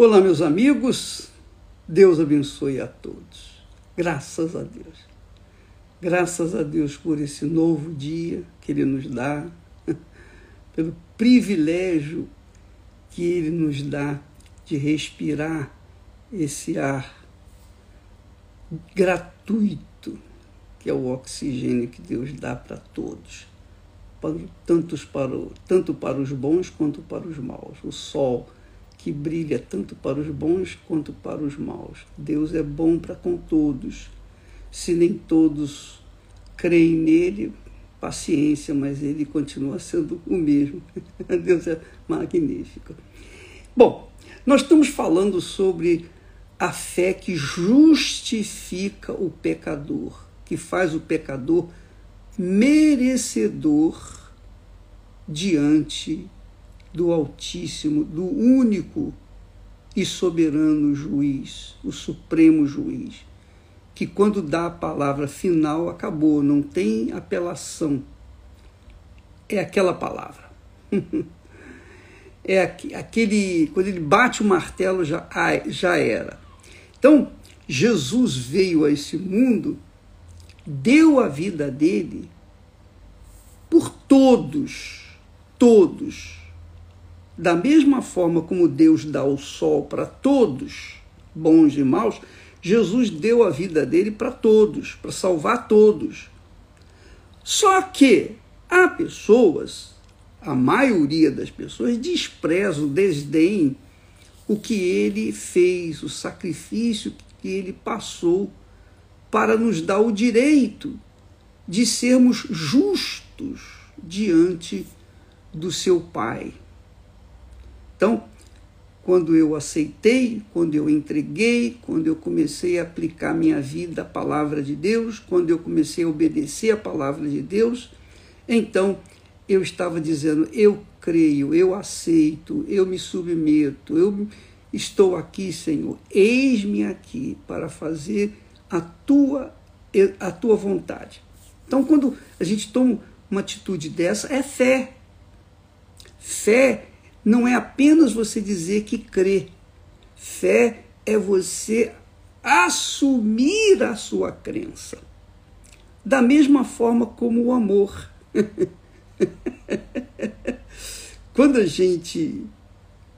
Olá, meus amigos. Deus abençoe a todos. Graças a Deus. Graças a Deus por esse novo dia que Ele nos dá, pelo privilégio que Ele nos dá de respirar esse ar gratuito, que é o oxigênio que Deus dá para todos, tanto para os bons quanto para os maus. O sol que brilha tanto para os bons quanto para os maus. Deus é bom para com todos. Se nem todos creem nele, paciência, mas ele continua sendo o mesmo. Deus é magnífico. Bom, nós estamos falando sobre a fé que justifica o pecador, que faz o pecador merecedor diante do Altíssimo, do único e soberano juiz, o supremo juiz, que quando dá a palavra final acabou, não tem apelação. É aquela palavra. é aquele quando ele bate o martelo já já era. Então, Jesus veio a esse mundo, deu a vida dele por todos, todos da mesma forma como Deus dá o sol para todos, bons e maus, Jesus deu a vida dele para todos, para salvar todos. Só que há pessoas, a maioria das pessoas, despreza, desdém o que ele fez, o sacrifício que ele passou para nos dar o direito de sermos justos diante do seu Pai. Então, quando eu aceitei, quando eu entreguei, quando eu comecei a aplicar minha vida à palavra de Deus, quando eu comecei a obedecer à palavra de Deus, então eu estava dizendo: eu creio, eu aceito, eu me submeto, eu estou aqui, Senhor, eis-me aqui para fazer a tua, a tua vontade. Então, quando a gente toma uma atitude dessa, é fé. Fé não é apenas você dizer que crê. Fé é você assumir a sua crença. Da mesma forma como o amor. Quando a gente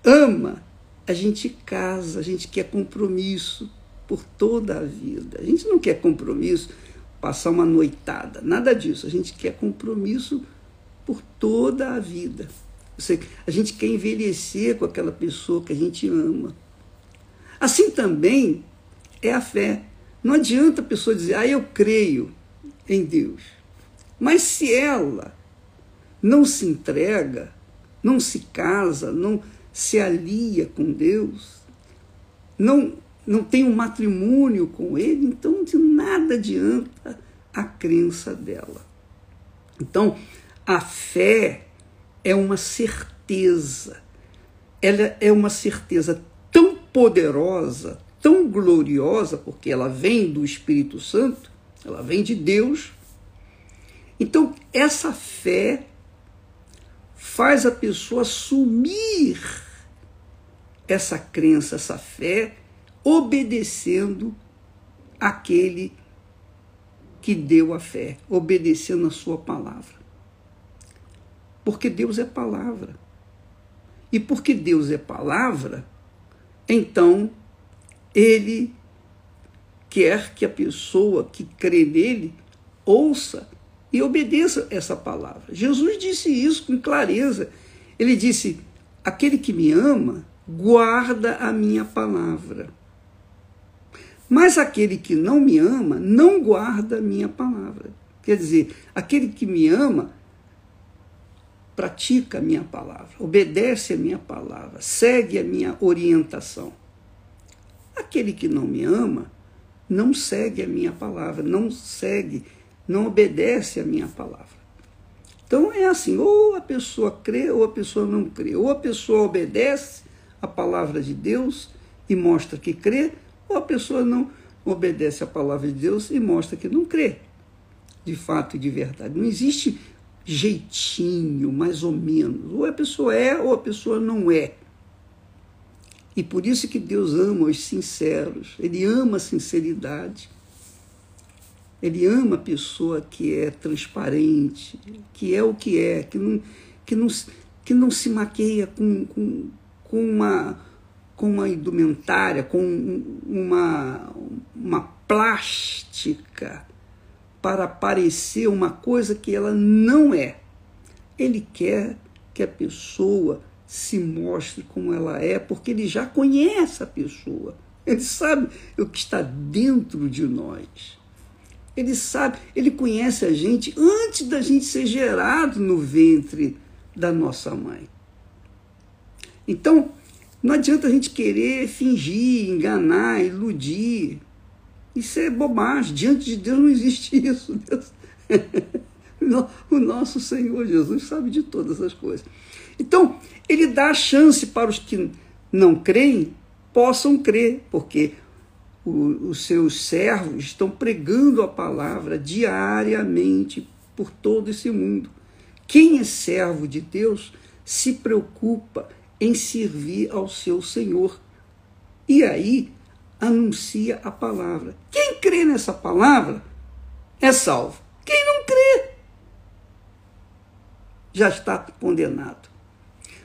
ama, a gente casa, a gente quer compromisso por toda a vida. A gente não quer compromisso, passar uma noitada, nada disso. A gente quer compromisso por toda a vida. A gente quer envelhecer com aquela pessoa que a gente ama. Assim também é a fé. Não adianta a pessoa dizer, ah, eu creio em Deus. Mas se ela não se entrega, não se casa, não se alia com Deus, não, não tem um matrimônio com Ele, então de nada adianta a crença dela. Então, a fé é uma certeza. Ela é uma certeza tão poderosa, tão gloriosa, porque ela vem do Espírito Santo, ela vem de Deus. Então, essa fé faz a pessoa assumir essa crença, essa fé, obedecendo aquele que deu a fé, obedecendo a sua palavra. Porque Deus é palavra. E porque Deus é palavra, então ele quer que a pessoa que crê nele ouça e obedeça essa palavra. Jesus disse isso com clareza. Ele disse: Aquele que me ama, guarda a minha palavra. Mas aquele que não me ama, não guarda a minha palavra. Quer dizer, aquele que me ama pratica a minha palavra, obedece a minha palavra, segue a minha orientação. Aquele que não me ama não segue a minha palavra, não segue, não obedece a minha palavra. Então é assim, ou a pessoa crê ou a pessoa não crê, ou a pessoa obedece a palavra de Deus e mostra que crê, ou a pessoa não obedece a palavra de Deus e mostra que não crê. De fato e de verdade. Não existe jeitinho, mais ou menos. Ou a pessoa é ou a pessoa não é. E por isso que Deus ama os sinceros, Ele ama a sinceridade. Ele ama a pessoa que é transparente, que é o que é, que não, que não, que não se maqueia com, com, com, uma, com uma indumentária, com uma, uma plástica para parecer uma coisa que ela não é. Ele quer que a pessoa se mostre como ela é, porque ele já conhece a pessoa. Ele sabe o que está dentro de nós. Ele sabe, ele conhece a gente antes da gente ser gerado no ventre da nossa mãe. Então, não adianta a gente querer fingir, enganar, iludir. Isso é bobagem. Diante de Deus não existe isso. Deus... o nosso Senhor Jesus sabe de todas as coisas. Então, ele dá a chance para os que não creem possam crer, porque os seus servos estão pregando a palavra diariamente por todo esse mundo. Quem é servo de Deus se preocupa em servir ao seu Senhor. E aí anuncia a palavra. Quem crê nessa palavra é salvo. Quem não crê já está condenado.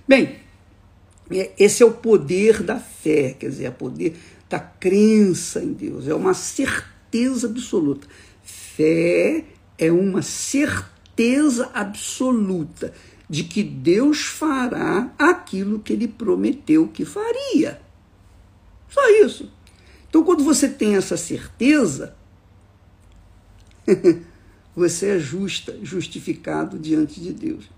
Bem, é, esse é o poder da fé, quer dizer, é o poder da crença em Deus, é uma certeza absoluta. Fé é uma certeza absoluta de que Deus fará aquilo que ele prometeu que faria. Só isso. Então, quando você tem essa certeza, você é justa, justificado diante de Deus.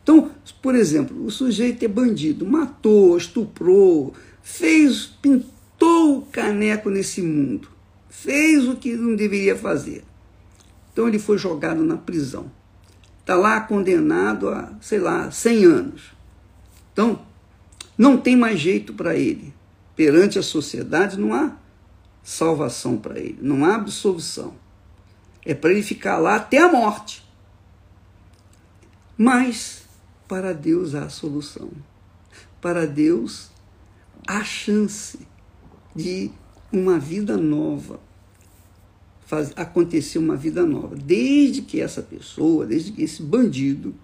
Então, por exemplo, o sujeito é bandido, matou, estuprou, fez, pintou o caneco nesse mundo, fez o que não deveria fazer. Então ele foi jogado na prisão. Está lá condenado a, sei lá, 100 anos. Então, não tem mais jeito para ele. Perante a sociedade não há salvação para ele, não há absolvição. É para ele ficar lá até a morte. Mas para Deus há solução. Para Deus há chance de uma vida nova, faz, acontecer uma vida nova. Desde que essa pessoa, desde que esse bandido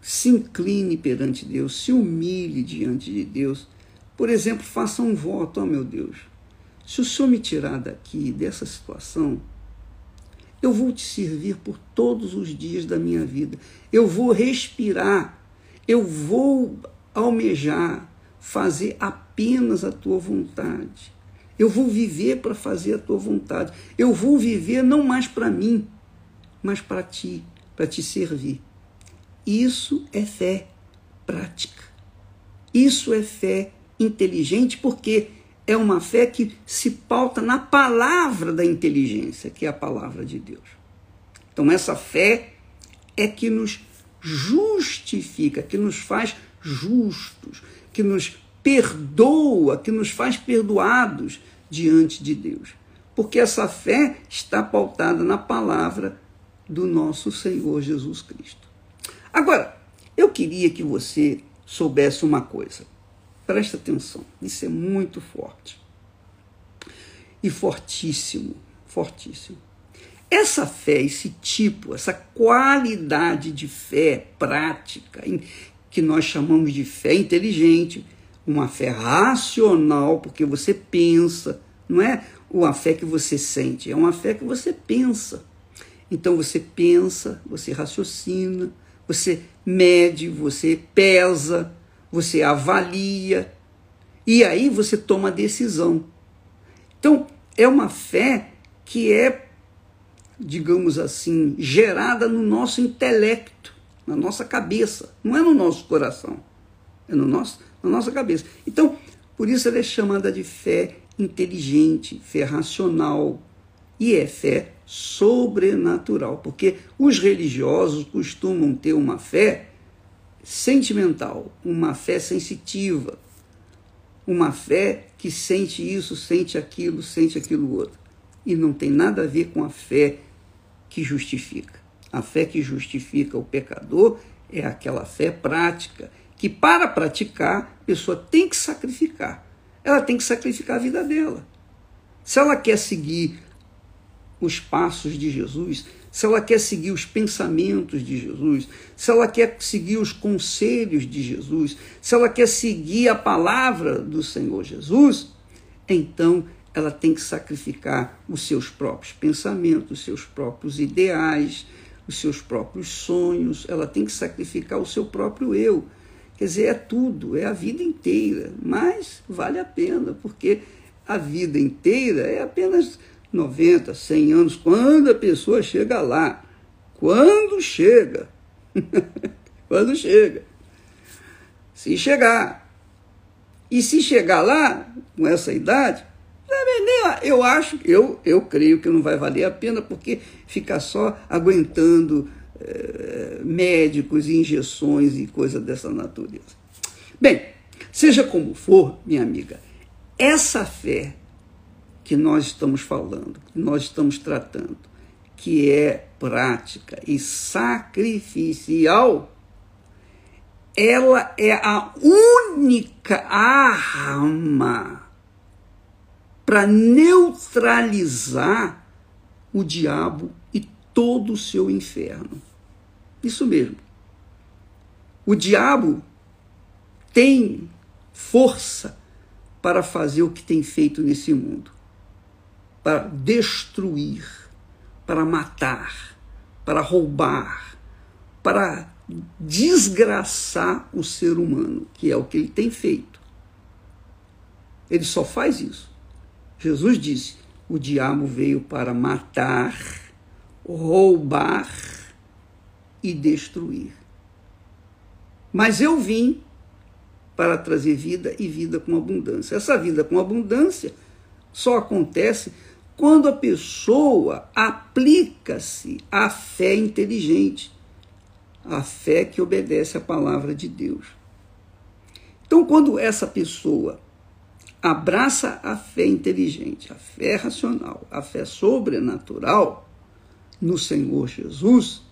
se incline perante Deus, se humilhe diante de Deus. Por exemplo, faça um voto, oh meu Deus, se o Senhor me tirar daqui, dessa situação, eu vou te servir por todos os dias da minha vida. Eu vou respirar. Eu vou almejar fazer apenas a tua vontade. Eu vou viver para fazer a tua vontade. Eu vou viver não mais para mim, mas para ti, para te servir. Isso é fé prática. Isso é fé inteligente, porque é uma fé que se pauta na palavra da inteligência, que é a palavra de Deus. Então, essa fé é que nos justifica, que nos faz justos, que nos perdoa, que nos faz perdoados diante de Deus. Porque essa fé está pautada na palavra do nosso Senhor Jesus Cristo. Agora, eu queria que você soubesse uma coisa. Presta atenção, isso é muito forte. E fortíssimo, fortíssimo. Essa fé, esse tipo, essa qualidade de fé prática, que nós chamamos de fé inteligente, uma fé racional, porque você pensa, não é uma fé que você sente, é uma fé que você pensa. Então você pensa, você raciocina, você mede, você pesa, você avalia e aí você toma a decisão. Então, é uma fé que é, digamos assim, gerada no nosso intelecto, na nossa cabeça, não é no nosso coração, é no nosso, na nossa cabeça. Então, por isso ela é chamada de fé inteligente, fé racional, e é fé sobrenatural, porque os religiosos costumam ter uma fé sentimental, uma fé sensitiva, uma fé que sente isso, sente aquilo, sente aquilo outro. E não tem nada a ver com a fé que justifica. A fé que justifica o pecador é aquela fé prática que para praticar, a pessoa tem que sacrificar. Ela tem que sacrificar a vida dela. Se ela quer seguir os passos de Jesus, se ela quer seguir os pensamentos de Jesus, se ela quer seguir os conselhos de Jesus, se ela quer seguir a palavra do Senhor Jesus, então ela tem que sacrificar os seus próprios pensamentos, os seus próprios ideais, os seus próprios sonhos, ela tem que sacrificar o seu próprio eu. Quer dizer, é tudo, é a vida inteira, mas vale a pena, porque a vida inteira é apenas 90, 100 anos, quando a pessoa chega lá. Quando chega. quando chega. Se chegar. E se chegar lá, com essa idade, eu acho, eu, eu creio que não vai valer a pena, porque ficar só aguentando é, médicos, injeções e coisa dessa natureza. Bem, seja como for, minha amiga, essa fé que nós estamos falando, que nós estamos tratando, que é prática e sacrificial, ela é a única arma para neutralizar o diabo e todo o seu inferno. Isso mesmo. O diabo tem força para fazer o que tem feito nesse mundo para destruir, para matar, para roubar, para desgraçar o ser humano, que é o que ele tem feito. Ele só faz isso. Jesus disse: o diabo veio para matar, roubar e destruir. Mas eu vim para trazer vida e vida com abundância. Essa vida com abundância só acontece quando a pessoa aplica-se à fé inteligente, a fé que obedece à palavra de Deus. Então, quando essa pessoa abraça a fé inteligente, a fé racional, a fé sobrenatural no Senhor Jesus,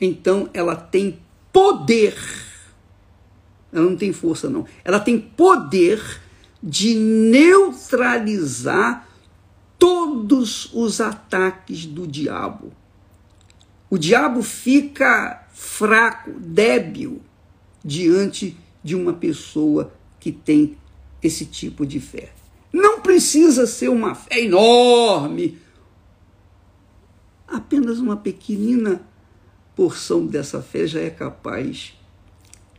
então ela tem poder. Ela não tem força, não. Ela tem poder de neutralizar todos os ataques do diabo. O diabo fica fraco, débil diante de uma pessoa que tem esse tipo de fé. Não precisa ser uma fé enorme. Apenas uma pequenina porção dessa fé já é capaz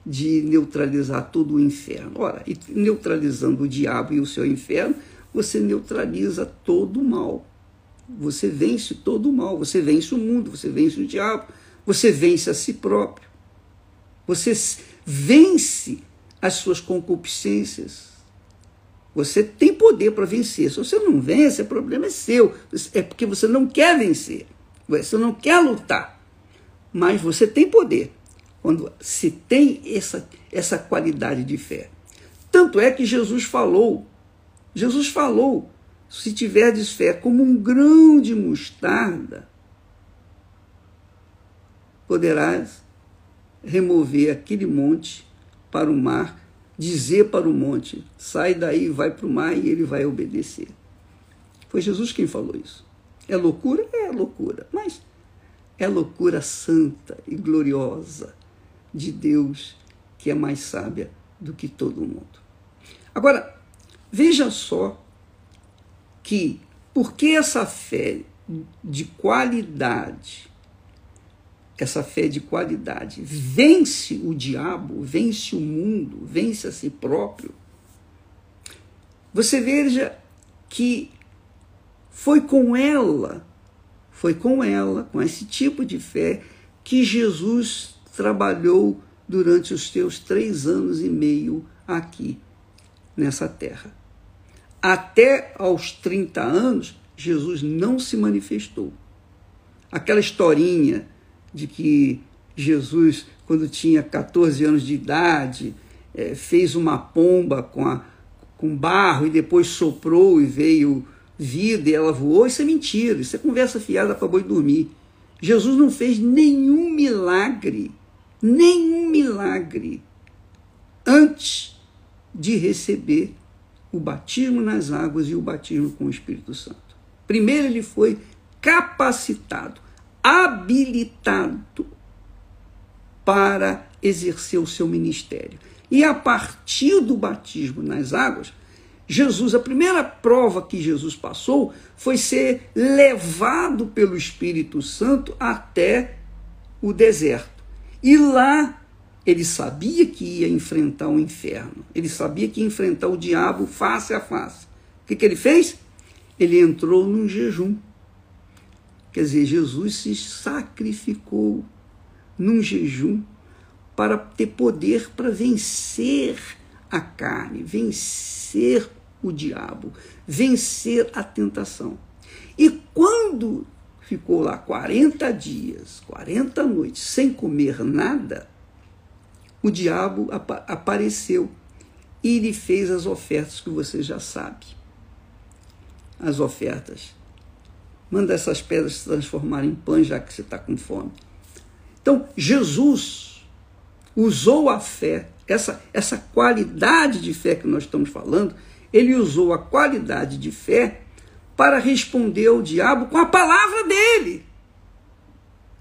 de neutralizar todo o inferno. Ora, neutralizando o diabo e o seu inferno, você neutraliza todo o mal. Você vence todo o mal, você vence o mundo, você vence o diabo, você vence a si próprio. Você vence as suas concupiscências. Você tem poder para vencer. Se você não vence, o problema é seu. É porque você não quer vencer. Você não quer lutar. Mas você tem poder quando se tem essa, essa qualidade de fé. Tanto é que Jesus falou Jesus falou: se tiverdes fé como um grão de mostarda, poderás remover aquele monte para o mar, dizer para o monte: sai daí, vai para o mar, e ele vai obedecer. Foi Jesus quem falou isso. É loucura? É loucura, mas é loucura santa e gloriosa de Deus, que é mais sábia do que todo mundo. Agora, Veja só que, porque essa fé de qualidade, essa fé de qualidade vence o diabo, vence o mundo, vence a si próprio, você veja que foi com ela, foi com ela, com esse tipo de fé, que Jesus trabalhou durante os seus três anos e meio aqui nessa terra. Até aos 30 anos, Jesus não se manifestou. Aquela historinha de que Jesus, quando tinha 14 anos de idade, é, fez uma pomba com, a, com barro e depois soprou e veio vida e ela voou, isso é mentira, isso é conversa fiada para boi dormir. Jesus não fez nenhum milagre, nenhum milagre antes de receber o batismo nas águas e o batismo com o Espírito Santo. Primeiro ele foi capacitado, habilitado para exercer o seu ministério. E a partir do batismo nas águas, Jesus, a primeira prova que Jesus passou foi ser levado pelo Espírito Santo até o deserto. E lá ele sabia que ia enfrentar o inferno, ele sabia que ia enfrentar o diabo face a face. O que, que ele fez? Ele entrou num jejum. Quer dizer, Jesus se sacrificou num jejum para ter poder para vencer a carne, vencer o diabo, vencer a tentação. E quando ficou lá 40 dias, 40 noites, sem comer nada, o diabo ap apareceu e lhe fez as ofertas que você já sabe. As ofertas. Manda essas pedras se transformarem em pães, já que você está com fome. Então, Jesus usou a fé, essa, essa qualidade de fé que nós estamos falando, ele usou a qualidade de fé para responder ao diabo com a palavra dele.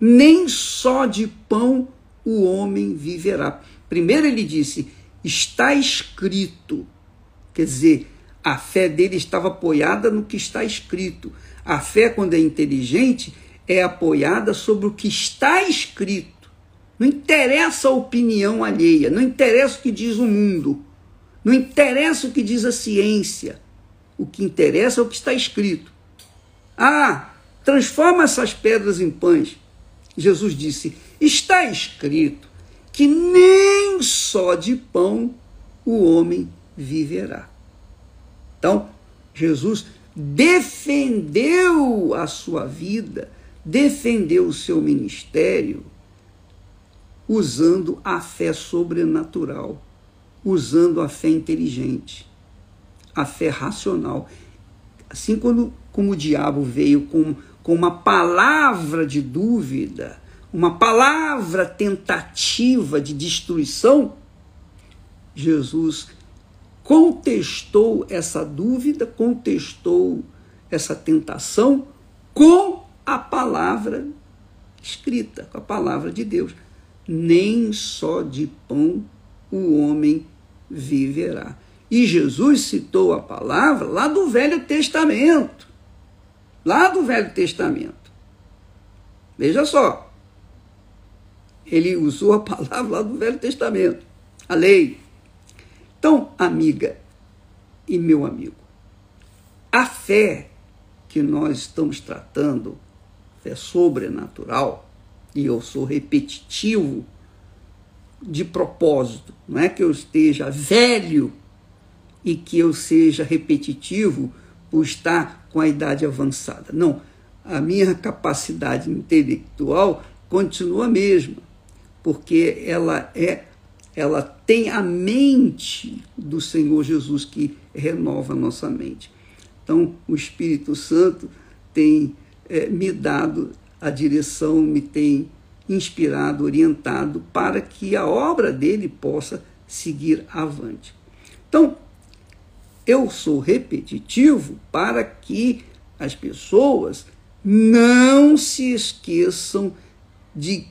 Nem só de pão o homem viverá. Primeiro ele disse: está escrito. Quer dizer, a fé dele estava apoiada no que está escrito. A fé, quando é inteligente, é apoiada sobre o que está escrito. Não interessa a opinião alheia, não interessa o que diz o mundo. Não interessa o que diz a ciência. O que interessa é o que está escrito. Ah, transforma essas pedras em pães. Jesus disse: está escrito que nem só de pão o homem viverá. Então, Jesus defendeu a sua vida, defendeu o seu ministério, usando a fé sobrenatural usando a fé inteligente, a fé racional. Assim como, como o diabo veio com, com uma palavra de dúvida, uma palavra tentativa de destruição, Jesus contestou essa dúvida, contestou essa tentação com a palavra escrita, com a palavra de Deus. Nem só de pão o homem viverá. E Jesus citou a palavra lá do Velho Testamento. Lá do Velho Testamento. Veja só. Ele usou a palavra lá do Velho Testamento. A lei. Então, amiga e meu amigo, a fé que nós estamos tratando, fé sobrenatural, e eu sou repetitivo de propósito, não é que eu esteja velho e que eu seja repetitivo por estar com a idade avançada. Não, a minha capacidade intelectual continua a mesma, porque ela é ela tem a mente do Senhor Jesus que renova a nossa mente. Então, o Espírito Santo tem é, me dado a direção, me tem inspirado, orientado para que a obra dele possa seguir avante. Então, eu sou repetitivo para que as pessoas não se esqueçam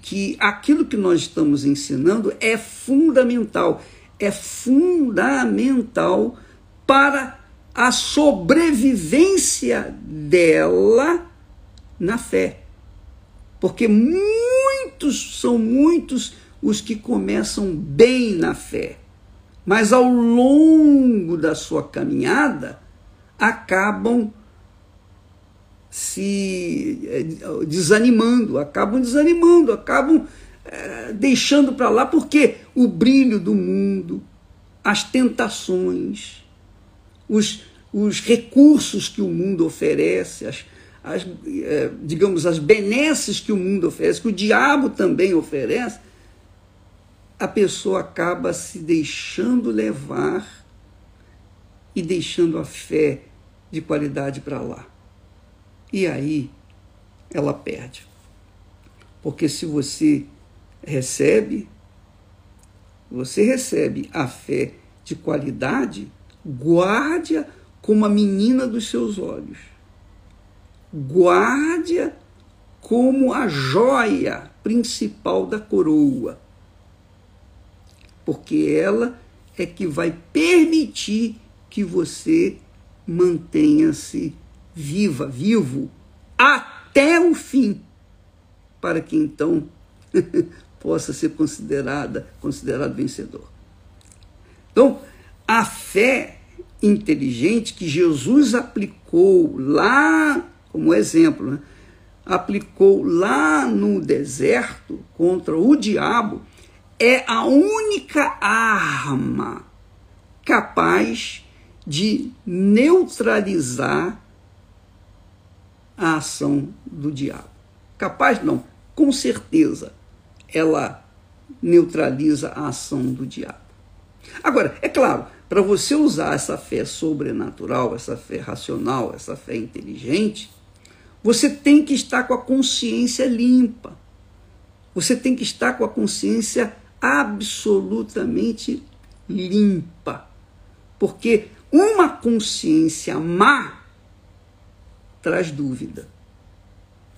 que aquilo que nós estamos ensinando é fundamental, é fundamental para a sobrevivência dela na fé. Porque muitos são muitos os que começam bem na fé, mas ao longo da sua caminhada acabam se eh, desanimando, acabam desanimando, acabam é, deixando para lá, porque o brilho do mundo, as tentações, os, os recursos que o mundo oferece, as, as, é, digamos, as benesses que o mundo oferece, que o diabo também oferece, a pessoa acaba se deixando levar e deixando a fé de qualidade para lá. E aí ela perde. Porque se você recebe você recebe a fé de qualidade, guarde-a como a menina dos seus olhos. Guarde-a como a joia principal da coroa. Porque ela é que vai permitir que você mantenha-se viva, vivo, até o fim, para que então possa ser considerada, considerado vencedor. Então, a fé inteligente que Jesus aplicou lá, como exemplo, né? aplicou lá no deserto contra o diabo, é a única arma capaz de neutralizar a ação do diabo. Capaz não, com certeza ela neutraliza a ação do diabo. Agora, é claro, para você usar essa fé sobrenatural, essa fé racional, essa fé inteligente, você tem que estar com a consciência limpa. Você tem que estar com a consciência absolutamente limpa. Porque uma consciência má traz dúvida,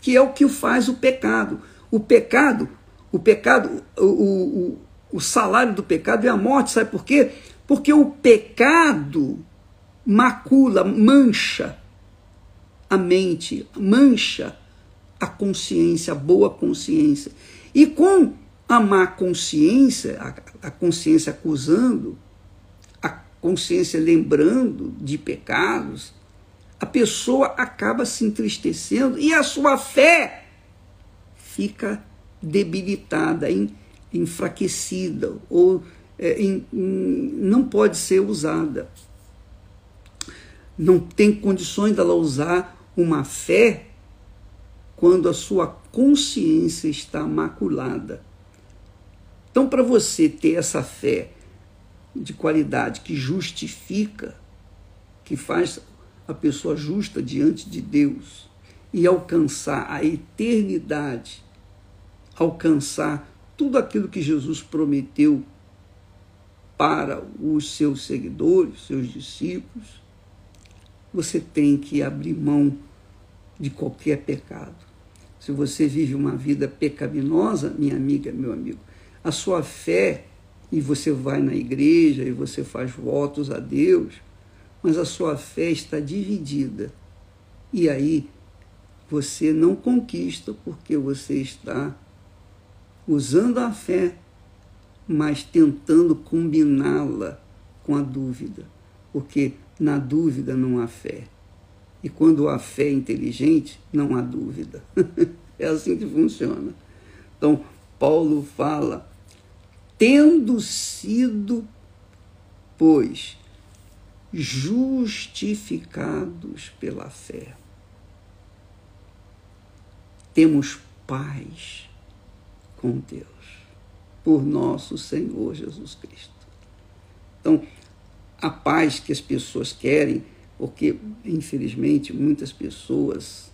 que é o que faz o pecado. O pecado, o pecado, o, o, o salário do pecado é a morte, sabe por quê? Porque o pecado macula, mancha a mente, mancha a consciência, a boa consciência. E com a má consciência, a, a consciência acusando, a consciência lembrando de pecados, a pessoa acaba se entristecendo e a sua fé fica debilitada, enfraquecida ou é, em, não pode ser usada. Não tem condições dela usar uma fé quando a sua consciência está maculada. Então, para você ter essa fé de qualidade que justifica, que faz a pessoa justa diante de Deus e alcançar a eternidade, alcançar tudo aquilo que Jesus prometeu para os seus seguidores, seus discípulos, você tem que abrir mão de qualquer pecado. Se você vive uma vida pecaminosa, minha amiga, meu amigo, a sua fé, e você vai na igreja e você faz votos a Deus, mas a sua fé está dividida. E aí você não conquista porque você está usando a fé, mas tentando combiná-la com a dúvida. Porque na dúvida não há fé. E quando há fé inteligente, não há dúvida. é assim que funciona. Então, Paulo fala, tendo sido, pois, justificados pela fé, temos paz com Deus, por nosso Senhor Jesus Cristo. Então, a paz que as pessoas querem porque, infelizmente, muitas pessoas,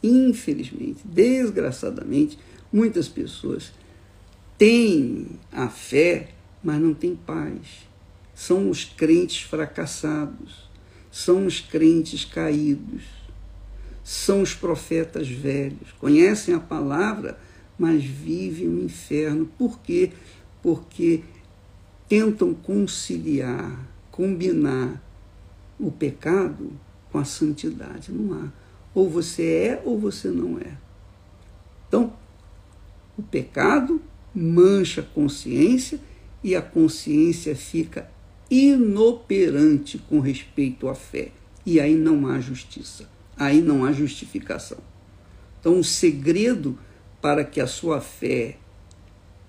infelizmente, desgraçadamente, muitas pessoas têm a fé, mas não têm paz. São os crentes fracassados, são os crentes caídos, são os profetas velhos, conhecem a palavra, mas vivem o inferno. Por quê? Porque tentam conciliar, combinar o pecado com a santidade. Não há. Ou você é ou você não é. Então, o pecado mancha a consciência e a consciência fica inoperante com respeito à fé. E aí não há justiça, aí não há justificação. Então, o segredo para que a sua fé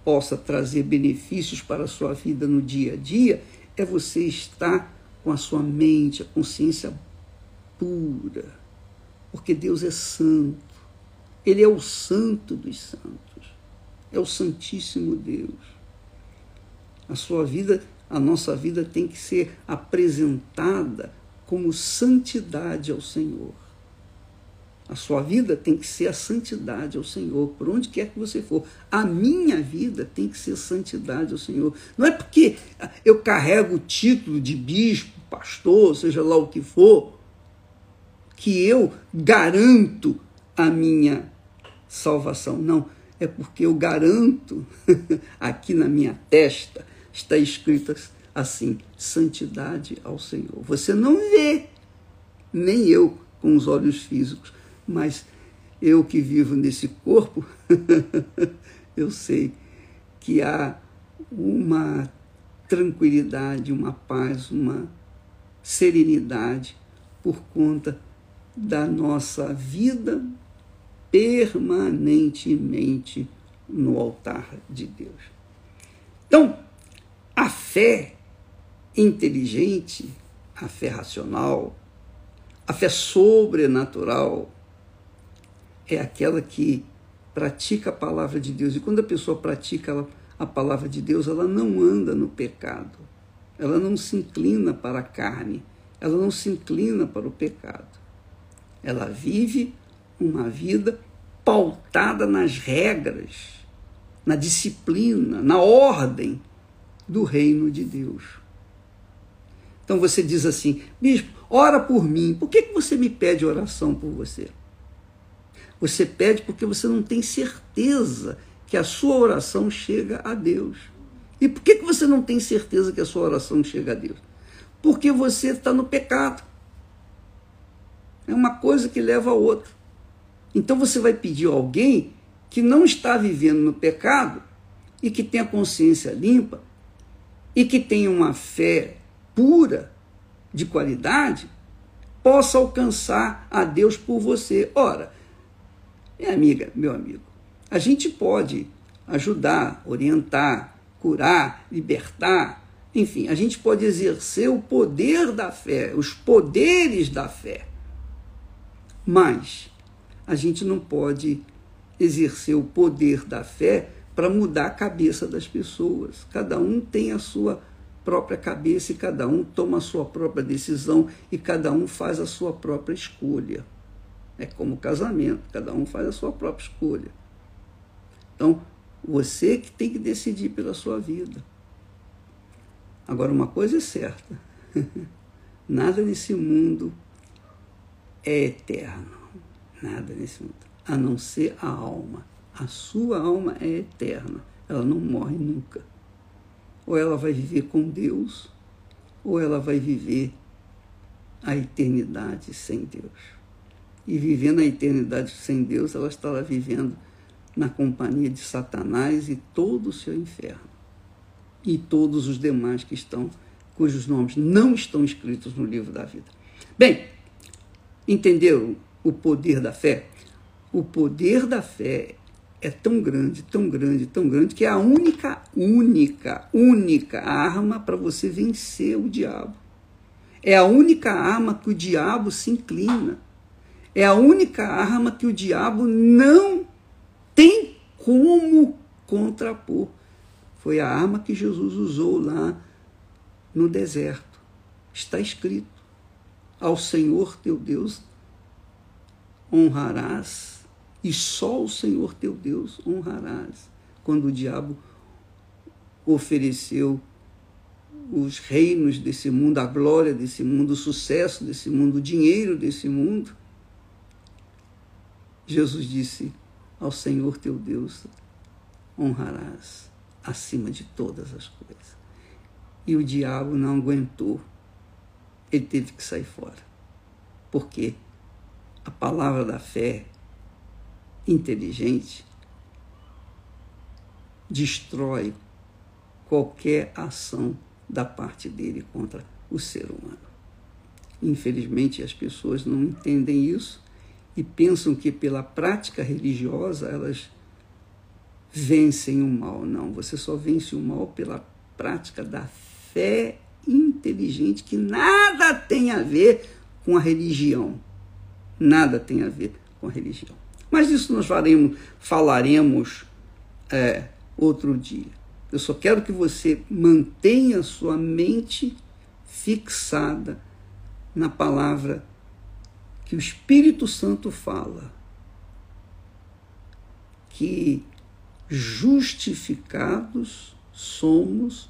possa trazer benefícios para a sua vida no dia a dia é você estar com a sua mente, a consciência pura, porque Deus é santo. Ele é o santo dos santos. É o santíssimo Deus. A sua vida, a nossa vida tem que ser apresentada como santidade ao Senhor. A sua vida tem que ser a santidade ao Senhor, por onde quer que você for. A minha vida tem que ser santidade ao Senhor. Não é porque eu carrego o título de bispo, pastor, seja lá o que for, que eu garanto a minha salvação. Não, é porque eu garanto, aqui na minha testa, está escrito assim: santidade ao Senhor. Você não vê, nem eu com os olhos físicos, mas eu que vivo nesse corpo, eu sei que há uma tranquilidade, uma paz, uma serenidade por conta da nossa vida permanentemente no altar de Deus. Então, a fé inteligente, a fé racional, a fé sobrenatural, é aquela que pratica a palavra de Deus. E quando a pessoa pratica a palavra de Deus, ela não anda no pecado. Ela não se inclina para a carne. Ela não se inclina para o pecado. Ela vive uma vida pautada nas regras, na disciplina, na ordem do reino de Deus. Então você diz assim, bispo, ora por mim. Por que, que você me pede oração por você? Você pede porque você não tem certeza que a sua oração chega a Deus. E por que, que você não tem certeza que a sua oração chega a Deus? Porque você está no pecado. É uma coisa que leva a outra. Então você vai pedir a alguém que não está vivendo no pecado e que tem a consciência limpa e que tem uma fé pura, de qualidade, possa alcançar a Deus por você. Ora, minha amiga, meu amigo, a gente pode ajudar, orientar, curar, libertar, enfim, a gente pode exercer o poder da fé, os poderes da fé. Mas a gente não pode exercer o poder da fé para mudar a cabeça das pessoas. Cada um tem a sua própria cabeça e cada um toma a sua própria decisão e cada um faz a sua própria escolha. É como casamento, cada um faz a sua própria escolha. Então, você que tem que decidir pela sua vida. Agora, uma coisa é certa: nada nesse mundo é eterno. Nada nesse mundo. A não ser a alma. A sua alma é eterna. Ela não morre nunca. Ou ela vai viver com Deus, ou ela vai viver a eternidade sem Deus e vivendo a eternidade sem Deus, ela estará vivendo na companhia de Satanás e todo o seu inferno. E todos os demais que estão, cujos nomes não estão escritos no livro da vida. Bem, entenderam o poder da fé? O poder da fé é tão grande, tão grande, tão grande, que é a única, única, única arma para você vencer o diabo. É a única arma que o diabo se inclina. É a única arma que o diabo não tem como contrapor. Foi a arma que Jesus usou lá no deserto. Está escrito: Ao Senhor teu Deus honrarás, e só o Senhor teu Deus honrarás. Quando o diabo ofereceu os reinos desse mundo, a glória desse mundo, o sucesso desse mundo, o dinheiro desse mundo, Jesus disse: Ao Senhor teu Deus honrarás acima de todas as coisas. E o diabo não aguentou, ele teve que sair fora. Porque a palavra da fé inteligente destrói qualquer ação da parte dele contra o ser humano. Infelizmente, as pessoas não entendem isso e pensam que pela prática religiosa elas vencem o mal. Não, você só vence o mal pela prática da fé inteligente, que nada tem a ver com a religião. Nada tem a ver com a religião. Mas isso nós faremos, falaremos é, outro dia. Eu só quero que você mantenha sua mente fixada na palavra que o Espírito Santo fala que justificados somos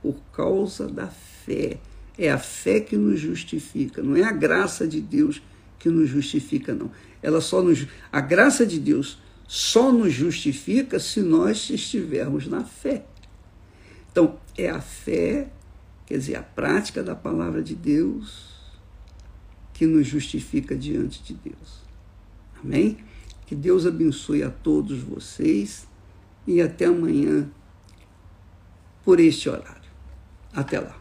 por causa da fé. É a fé que nos justifica, não é a graça de Deus que nos justifica, não. Ela só nos a graça de Deus só nos justifica se nós estivermos na fé. Então, é a fé, quer dizer, a prática da palavra de Deus que nos justifica diante de Deus. Amém? Que Deus abençoe a todos vocês e até amanhã por este horário. Até lá.